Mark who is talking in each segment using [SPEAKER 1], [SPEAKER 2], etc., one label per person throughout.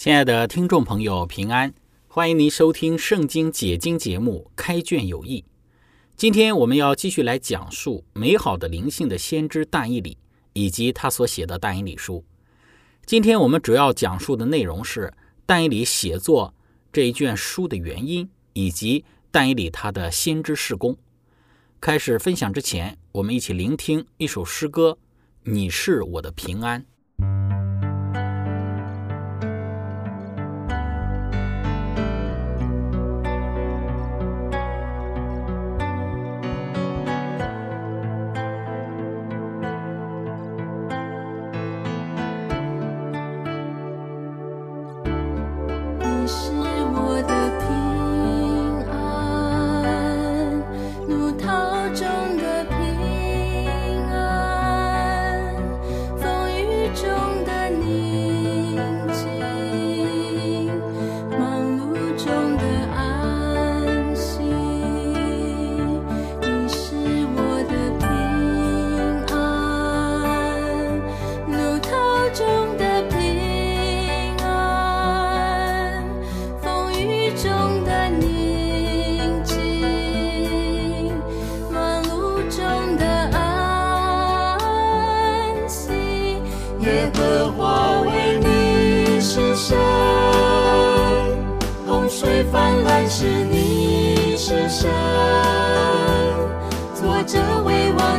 [SPEAKER 1] 亲爱的听众朋友，平安！欢迎您收听《圣经解经》节目《开卷有益》。今天我们要继续来讲述美好的灵性的先知但以理以及他所写的但以理书。今天我们主要讲述的内容是但以理写作这一卷书的原因，以及但以理他的先知事工。开始分享之前，我们一起聆听一首诗歌：“你是我的平安。”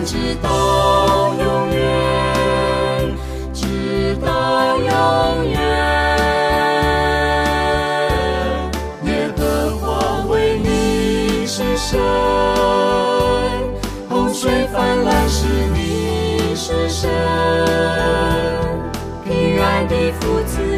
[SPEAKER 2] 直到永远，直到永远。耶和华为你是神，洪水泛滥时你是神，平安的福子。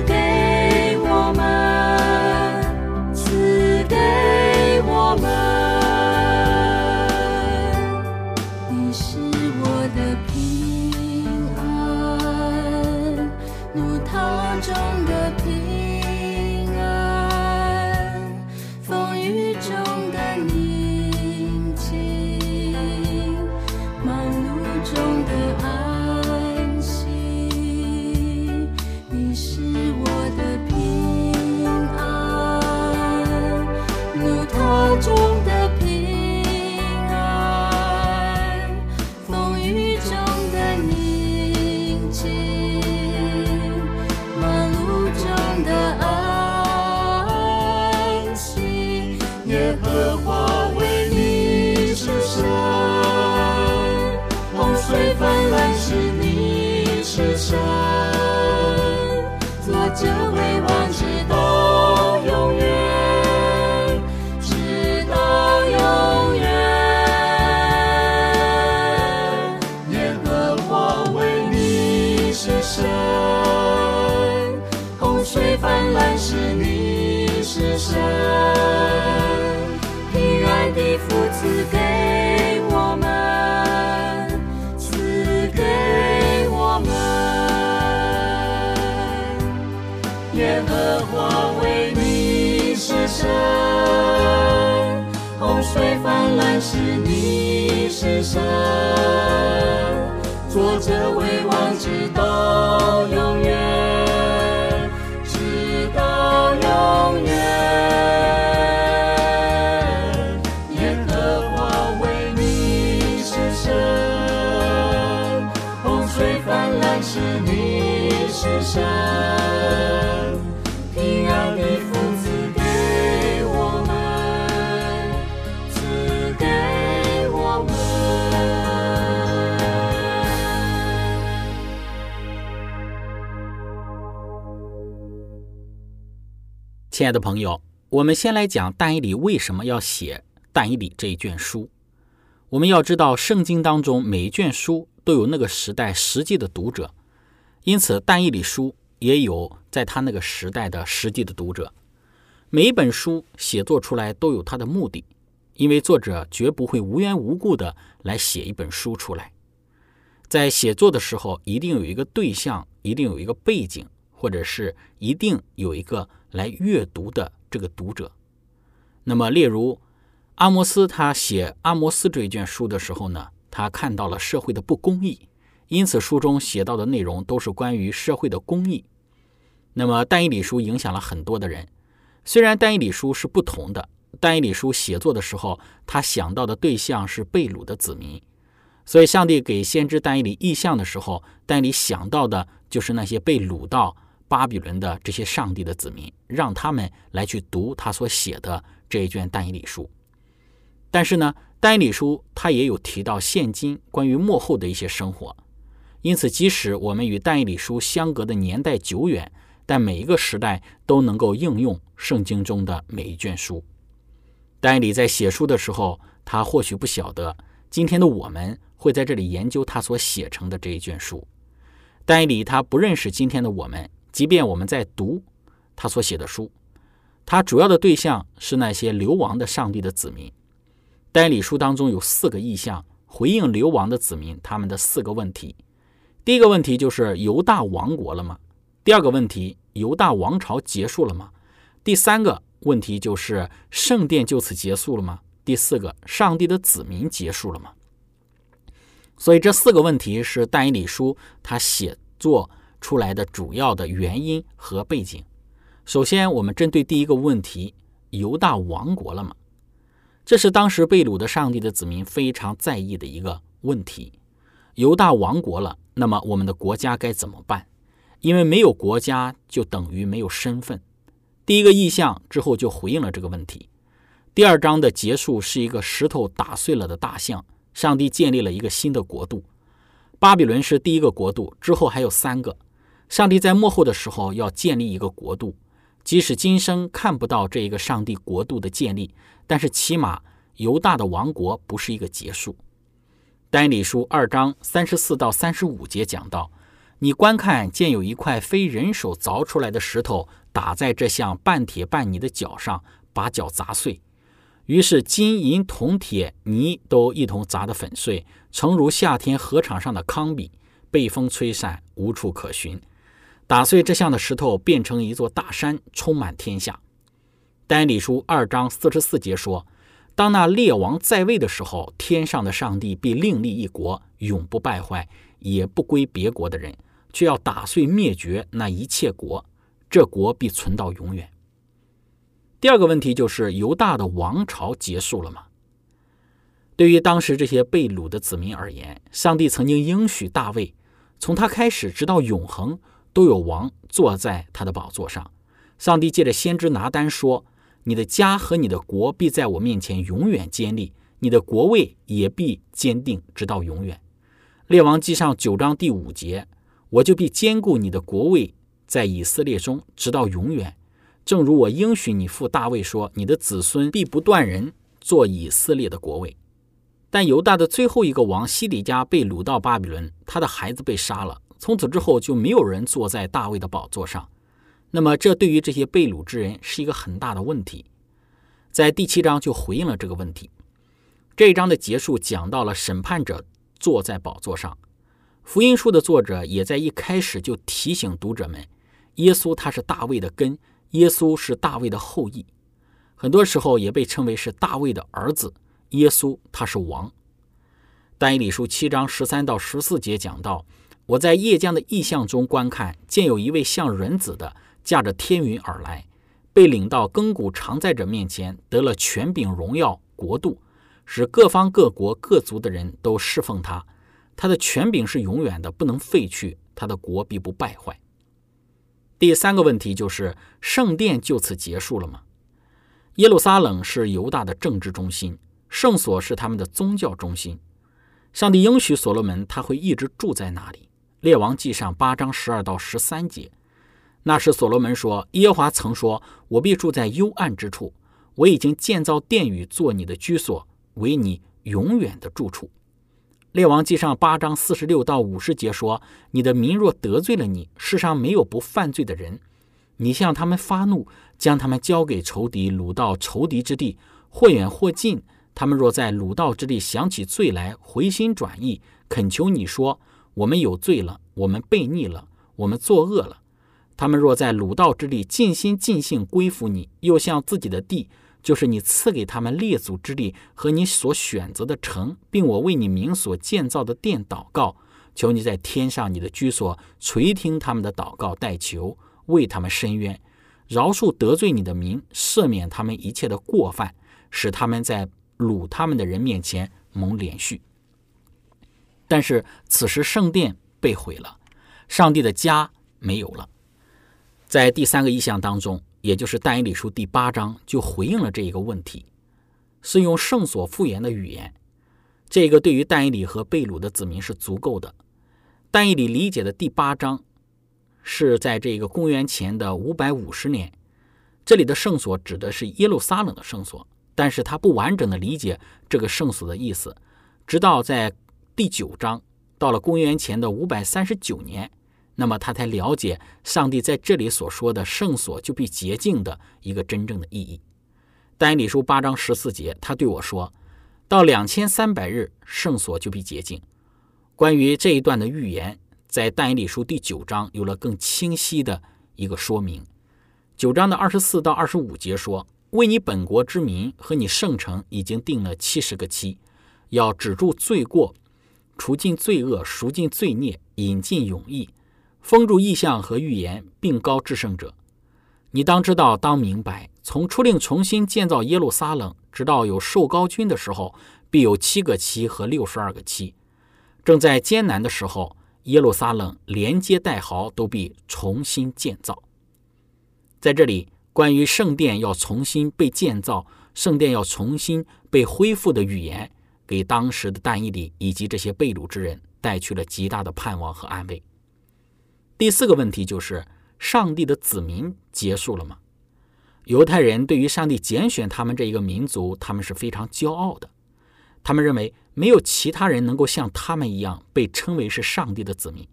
[SPEAKER 2] 是你是神，做着未亡直到永远。
[SPEAKER 1] 亲爱的朋友，我们先来讲但以理为什么要写但以理这一卷书。我们要知道，圣经当中每一卷书都有那个时代实际的读者，因此但以理书也有在他那个时代的实际的读者。每一本书写作出来都有它的目的，因为作者绝不会无缘无故的来写一本书出来。在写作的时候，一定有一个对象，一定有一个背景，或者是一定有一个来阅读的这个读者。那么，例如阿摩斯他写《阿摩斯》这一卷书的时候呢，他看到了社会的不公义，因此书中写到的内容都是关于社会的公义。那么，但以理书影响了很多的人。虽然但以理书是不同的，但以理书写作的时候，他想到的对象是被掳的子民，所以上帝给先知但以理意象的时候，但以理想到的就是那些被掳到巴比伦的这些上帝的子民，让他们来去读他所写的这一卷但以理书。但是呢，但以理书他也有提到现今关于幕后的一些生活，因此即使我们与但以理书相隔的年代久远。但每一个时代都能够应用圣经中的每一卷书。但以理在写书的时候，他或许不晓得今天的我们会在这里研究他所写成的这一卷书。但以理他不认识今天的我们，即便我们在读他所写的书，他主要的对象是那些流亡的上帝的子民。但以理书当中有四个意象，回应流亡的子民他们的四个问题。第一个问题就是犹大亡国了吗？第二个问题，犹大王朝结束了吗？第三个问题就是圣殿就此结束了吗？第四个，上帝的子民结束了吗？所以这四个问题是但以理书他写作出来的主要的原因和背景。首先，我们针对第一个问题，犹大亡国了吗？这是当时被掳的上帝的子民非常在意的一个问题。犹大亡国了，那么我们的国家该怎么办？因为没有国家，就等于没有身份。第一个意象之后就回应了这个问题。第二章的结束是一个石头打碎了的大象，上帝建立了一个新的国度。巴比伦是第一个国度，之后还有三个。上帝在幕后的时候要建立一个国度，即使今生看不到这一个上帝国度的建立，但是起码犹大的王国不是一个结束。但以理书二章三十四到三十五节讲到。你观看，见有一块非人手凿出来的石头打在这像半铁半泥的脚上，把脚砸碎。于是金银铜铁泥都一同砸得粉碎，诚如夏天河场上的糠秕，被风吹散，无处可寻。打碎这像的石头，变成一座大山，充满天下。丹理书二章四十四节说：“当那列王在位的时候，天上的上帝必另立一国，永不败坏，也不归别国的人。”却要打碎灭绝那一切国，这国必存到永远。第二个问题就是犹大的王朝结束了吗？对于当时这些被掳的子民而言，上帝曾经应许大卫，从他开始直到永恒都有王坐在他的宝座上。上帝借着先知拿单说：“你的家和你的国必在我面前永远坚立，你的国位也必坚定直到永远。”列王记上九章第五节。我就必坚固你的国位在以色列中，直到永远。正如我应许你父大卫说：“你的子孙必不断人做以色列的国位。”但犹大的最后一个王西底家被掳到巴比伦，他的孩子被杀了。从此之后，就没有人坐在大卫的宝座上。那么，这对于这些被掳之人是一个很大的问题。在第七章就回应了这个问题。这一章的结束讲到了审判者坐在宝座上。福音书的作者也在一开始就提醒读者们：耶稣他是大卫的根，耶稣是大卫的后裔，很多时候也被称为是大卫的儿子。耶稣他是王。但以理书七章十三到十四节讲到：我在夜间的异象中观看，见有一位像人子的驾着天云而来，被领到亘古常在者面前，得了权柄、荣耀、国度，使各方各国各族的人都侍奉他。他的权柄是永远的，不能废去；他的国必不败坏。第三个问题就是圣殿就此结束了吗？耶路撒冷是犹大的政治中心，圣所是他们的宗教中心。上帝应许所罗门他会一直住在那里。列王记上八章十二到十三节。那时所罗门说：“耶和华曾说，我必住在幽暗之处，我已经建造殿宇做你的居所，为你永远的住处。”列王记上八章四十六到五十节说：“你的民若得罪了你，世上没有不犯罪的人。你向他们发怒，将他们交给仇敌，掳到仇敌之地，或远或近。他们若在掳道之地想起罪来，回心转意，恳求你说：我们有罪了，我们悖逆了，我们作恶了。他们若在鲁道之地尽心尽性归服你，又向自己的地。”就是你赐给他们列祖之地和你所选择的城，并我为你名所建造的殿祷告，求你在天上你的居所垂听他们的祷告代求，为他们伸冤，饶恕得罪你的名，赦免他们一切的过犯，使他们在掳他们的人面前蒙连续。但是此时圣殿被毁了，上帝的家没有了。在第三个意象当中。也就是但以理书第八章就回应了这一个问题，是用圣所复原的语言。这个对于但以理和贝鲁的子民是足够的。但以理理解的第八章是在这个公元前的五百五十年，这里的圣所指的是耶路撒冷的圣所，但是他不完整的理解这个圣所的意思，直到在第九章到了公元前的五百三十九年。那么他才了解上帝在这里所说的圣所就必洁净的一个真正的意义。但以理书八章十四节，他对我说：“到两千三百日，圣所就必洁净。”关于这一段的预言，在但以理书第九章有了更清晰的一个说明。九章的二十四到二十五节说：“为你本国之民和你圣城已经定了七十个期，要止住罪过，除尽罪恶，赎尽罪孽，引进永义。”封住意象和预言，并高至圣者。你当知道，当明白，从出令重新建造耶路撒冷，直到有受高君的时候，必有七个期和六十二个期。正在艰难的时候，耶路撒冷连接带壕都必重新建造。在这里，关于圣殿要重新被建造，圣殿要重新被恢复的语言，给当时的但以理以及这些被掳之人带去了极大的盼望和安慰。第四个问题就是：上帝的子民结束了吗？犹太人对于上帝拣选他们这一个民族，他们是非常骄傲的。他们认为没有其他人能够像他们一样被称为是上帝的子民。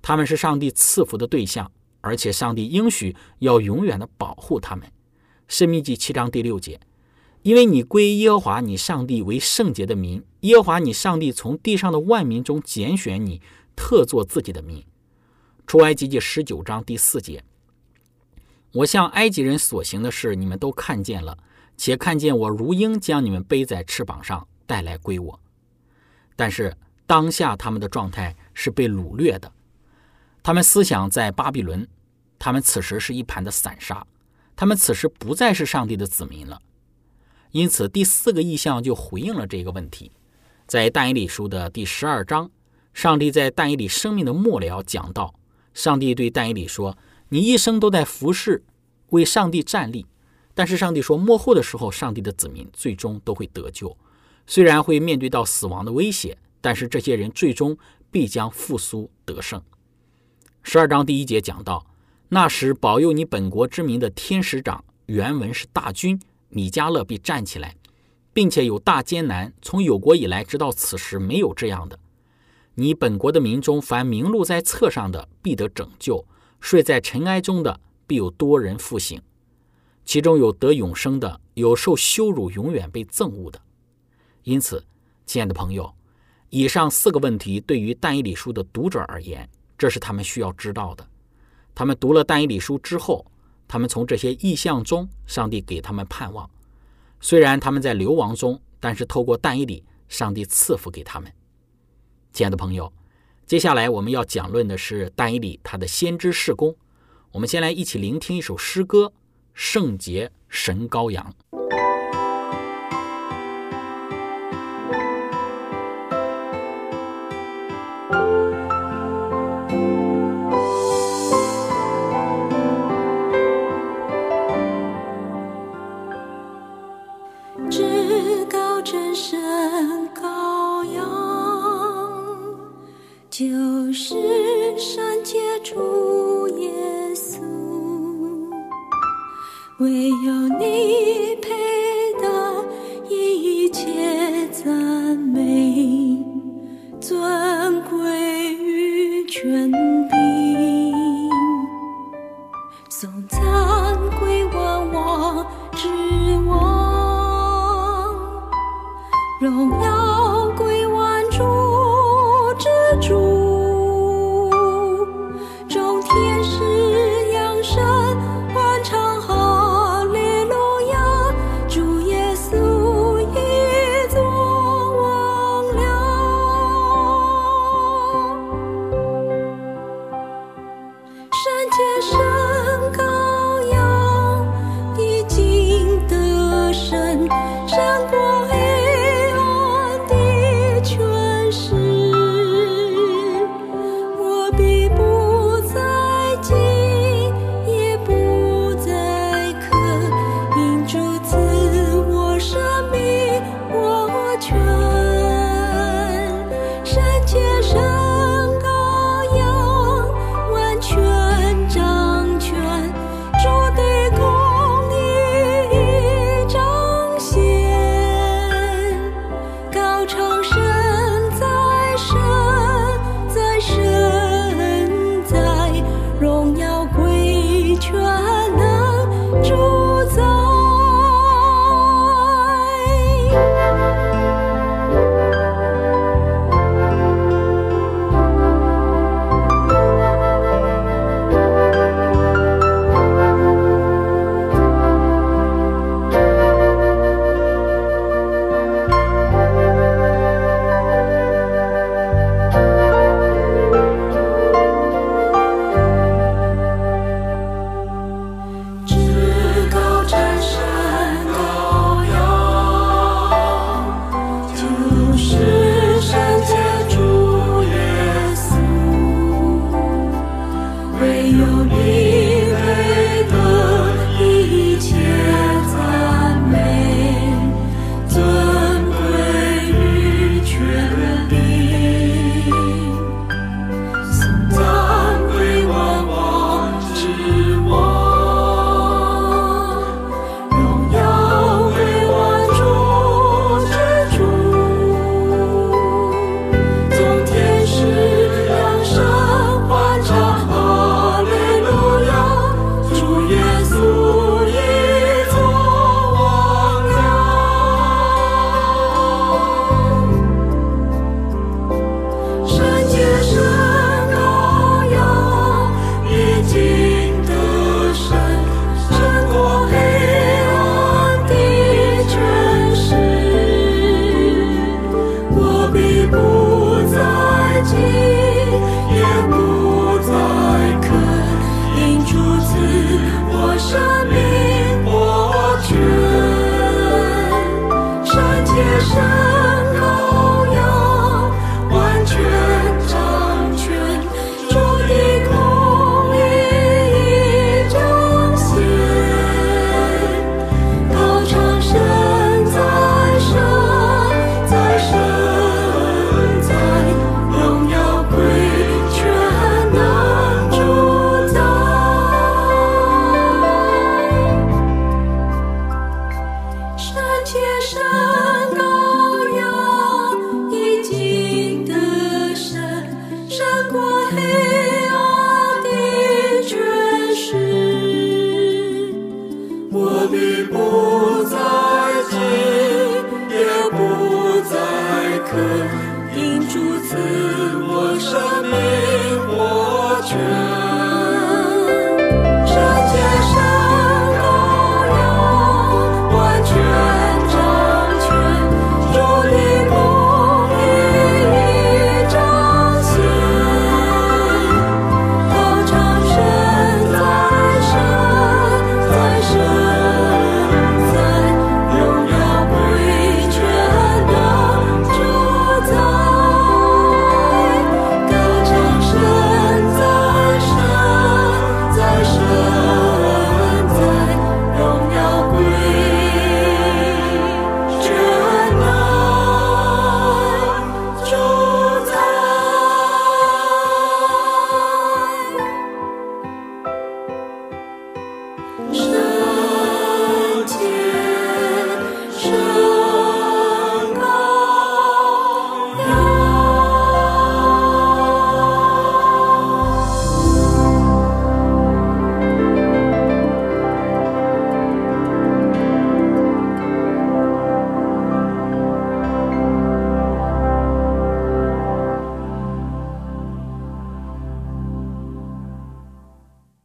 [SPEAKER 1] 他们是上帝赐福的对象，而且上帝应许要永远的保护他们。申命记七章第六节：因为你归耶和华你上帝为圣洁的民，耶和华你上帝从地上的万民中拣选你，特作自己的民。出埃及记十九章第四节，我向埃及人所行的事，你们都看见了，且看见我如鹰将你们背在翅膀上带来归我。但是当下他们的状态是被掳掠的，他们思想在巴比伦，他们此时是一盘的散沙，他们此时不再是上帝的子民了。因此第四个意象就回应了这个问题，在但以理书的第十二章，上帝在但以理生命的末了讲到。上帝对但以理说：“你一生都在服侍，为上帝站立。但是上帝说，末后的时候，上帝的子民最终都会得救。虽然会面对到死亡的威胁，但是这些人最终必将复苏得胜。”十二章第一节讲到：“那时保佑你本国之民的天使长，原文是大军米迦勒必站起来，并且有大艰难。从有国以来，直到此时，没有这样的。”你本国的民中，凡名录在册上的，必得拯救；睡在尘埃中的，必有多人复醒。其中有得永生的，有受羞辱永远被憎恶的。因此，亲爱的朋友，以上四个问题对于但以理书的读者而言，这是他们需要知道的。他们读了但以理书之后，他们从这些意象中，上帝给他们盼望。虽然他们在流亡中，但是透过但以理，上帝赐福给他们。亲爱的朋友，接下来我们要讲论的是但以理他的先知事工。我们先来一起聆听一首诗歌《圣洁神羔羊》。
[SPEAKER 2] 就是善解主耶稣，唯有你配。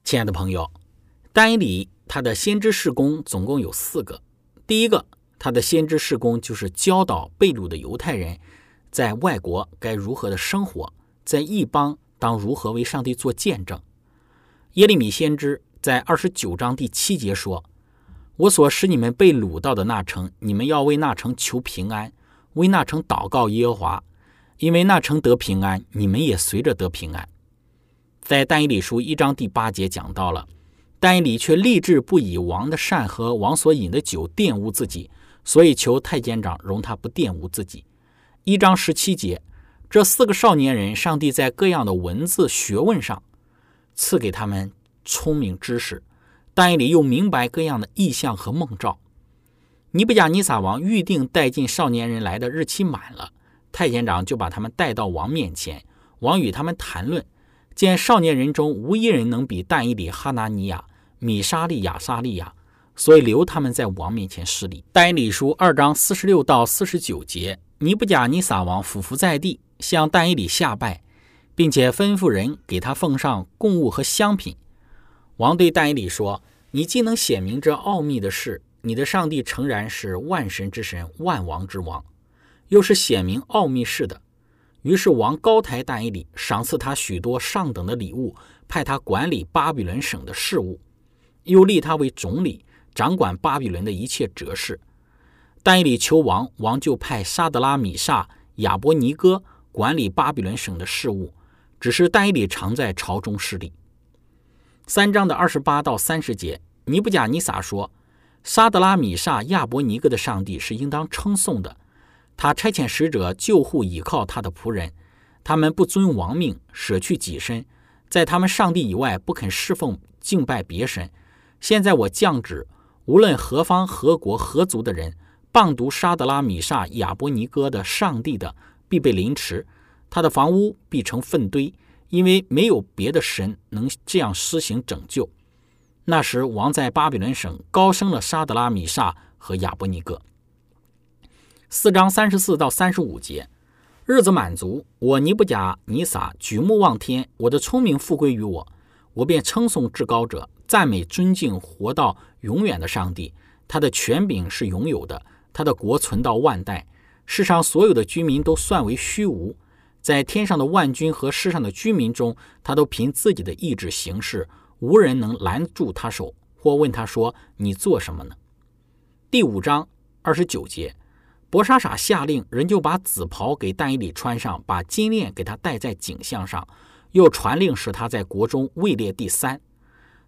[SPEAKER 1] 亲爱的朋友，但以理他的先知事工总共有四个。第一个，他的先知事工就是教导被掳的犹太人在外国该如何的生活，在异邦当如何为上帝做见证。耶利米先知在二十九章第七节说：“我所使你们被掳到的那城，你们要为那城求平安，为那城祷告耶和华，因为那城得平安，你们也随着得平安。”在但以理书一章第八节讲到了，但以理却立志不以王的善和王所饮的酒玷污自己，所以求太监长容他不玷污自己。一章十七节，这四个少年人，上帝在各样的文字学问上赐给他们聪明知识，但以理又明白各样的意象和梦兆。尼布甲尼撒王预定带进少年人来的日期满了，太监长就把他们带到王面前，王与他们谈论。见少年人中无一人能比但以理、哈拿尼亚、米沙利亚、沙利亚，所以留他们在王面前施礼。但以理书二章四十六到四十九节，尼布甲尼撒王俯伏在地，向但以理下拜，并且吩咐人给他奉上贡物和香品。王对但以理说：“你既能显明这奥秘的事，你的上帝诚然是万神之神、万王之王，又是显明奥秘事的。”于是王高抬但以理，赏赐他许多上等的礼物，派他管理巴比伦省的事务，又立他为总理，掌管巴比伦的一切哲事。但以理求王，王就派沙德拉米萨、亚伯尼哥管理巴比伦省的事务，只是但以理常在朝中侍立。三章的二十八到三十节，尼布甲尼撒说：“沙德拉米萨、亚伯尼哥的上帝是应当称颂的。”他差遣使者救护倚靠他的仆人，他们不遵王命，舍去己身，在他们上帝以外不肯侍奉敬拜别神。现在我降旨，无论何方何国何族的人，谤读沙德拉米萨亚伯尼哥的上帝的，必被凌迟，他的房屋必成粪堆，因为没有别的神能这样施行拯救。那时王在巴比伦省高升了沙德拉米萨和亚伯尼哥。四章三十四到三十五节，日子满足，我尼布甲尼撒举目望天，我的聪明复归于我，我便称颂至高者，赞美尊敬活到永远的上帝。他的权柄是永有的，他的国存到万代。世上所有的居民都算为虚无，在天上的万军和世上的居民中，他都凭自己的意志行事，无人能拦住他手，或问他说：“你做什么呢？”第五章二十九节。博莎傻下令，人就把紫袍给但以理穿上，把金链给他戴在颈项上，又传令使他在国中位列第三。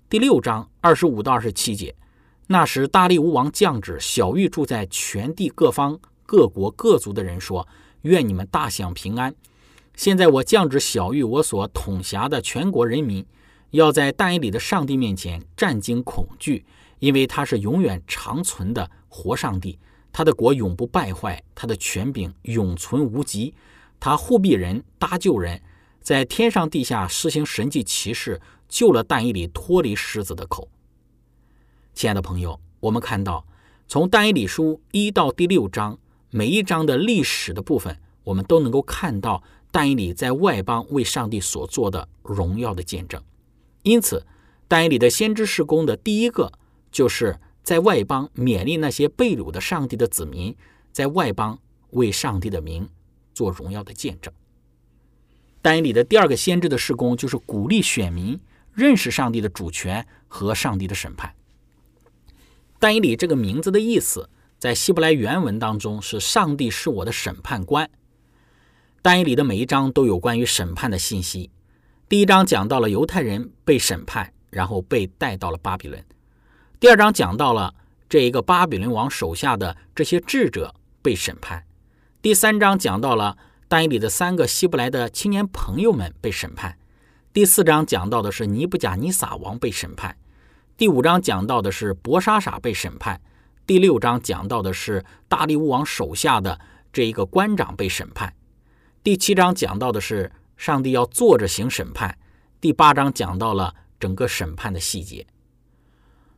[SPEAKER 1] 第六章二十五到二十七节，那时大力乌王降旨，小玉住在全地各方各国各族的人说：“愿你们大享平安。”现在我降旨，小玉我所统辖的全国人民，要在但以里的上帝面前战惊恐惧，因为他是永远长存的活上帝。他的国永不败坏，他的权柄永存无极。他护庇人，搭救人，在天上地下施行神迹奇事，救了但以理脱离狮子的口。亲爱的朋友，我们看到从但以理书一到第六章，每一章的历史的部分，我们都能够看到但以理在外邦为上帝所做的荣耀的见证。因此，但以理的先知事工的第一个就是。在外邦勉励那些被掳的上帝的子民，在外邦为上帝的名做荣耀的见证。但以理的第二个先知的事工，就是鼓励选民认识上帝的主权和上帝的审判。但以理这个名字的意思，在希伯来原文当中是“上帝是我的审判官”。但以理的每一章都有关于审判的信息。第一章讲到了犹太人被审判，然后被带到了巴比伦。第二章讲到了这一个巴比伦王手下的这些智者被审判。第三章讲到了但以里的三个希伯来的青年朋友们被审判。第四章讲到的是尼布甲尼撒王被审判。第五章讲到的是博沙傻被审判。第六章讲到的是大力乌王手下的这一个官长被审判。第七章讲到的是上帝要坐着行审判。第八章讲到了整个审判的细节。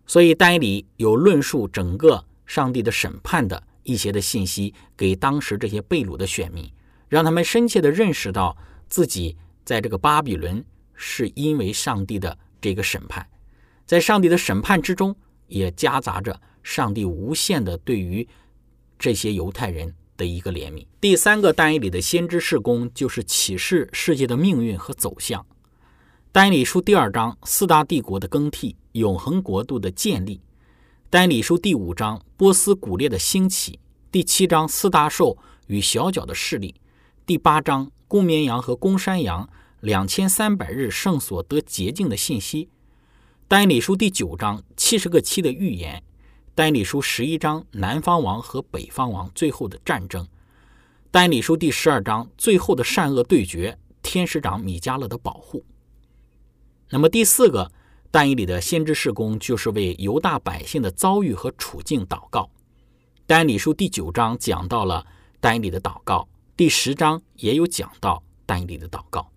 [SPEAKER 1] 所以，但以理有论述整个上帝的审判的一些的信息，给当时这些被掳的选民，让他们深切的认识到自己在这个巴比伦是因为上帝的这个审判，在上帝的审判之中，也夹杂着上帝无限的对于这些犹太人的一个怜悯。第三个单一里的先知事工，就是启示世界的命运和走向。单理书第二章四大帝国的更替，永恒国度的建立；单理书第五章波斯古列的兴起；第七章四大兽与小角的势力；第八章公绵羊和公山羊。两千三百日圣所得洁净的信息，单理书第九章七十个七的预言，单理书十一章南方王和北方王最后的战争，单理书第十二章最后的善恶对决，天使长米迦勒的保护。那么第四个但以里的先知事工，就是为犹大百姓的遭遇和处境祷告。但以理书第九章讲到了但以里的祷告，第十章也有讲到但以里的祷告。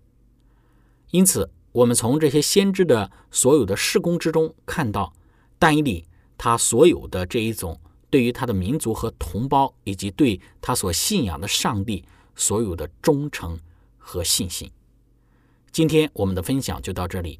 [SPEAKER 1] 因此，我们从这些先知的所有的事工之中看到，但以理他所有的这一种对于他的民族和同胞，以及对他所信仰的上帝所有的忠诚和信心。今天我们的分享就到这里。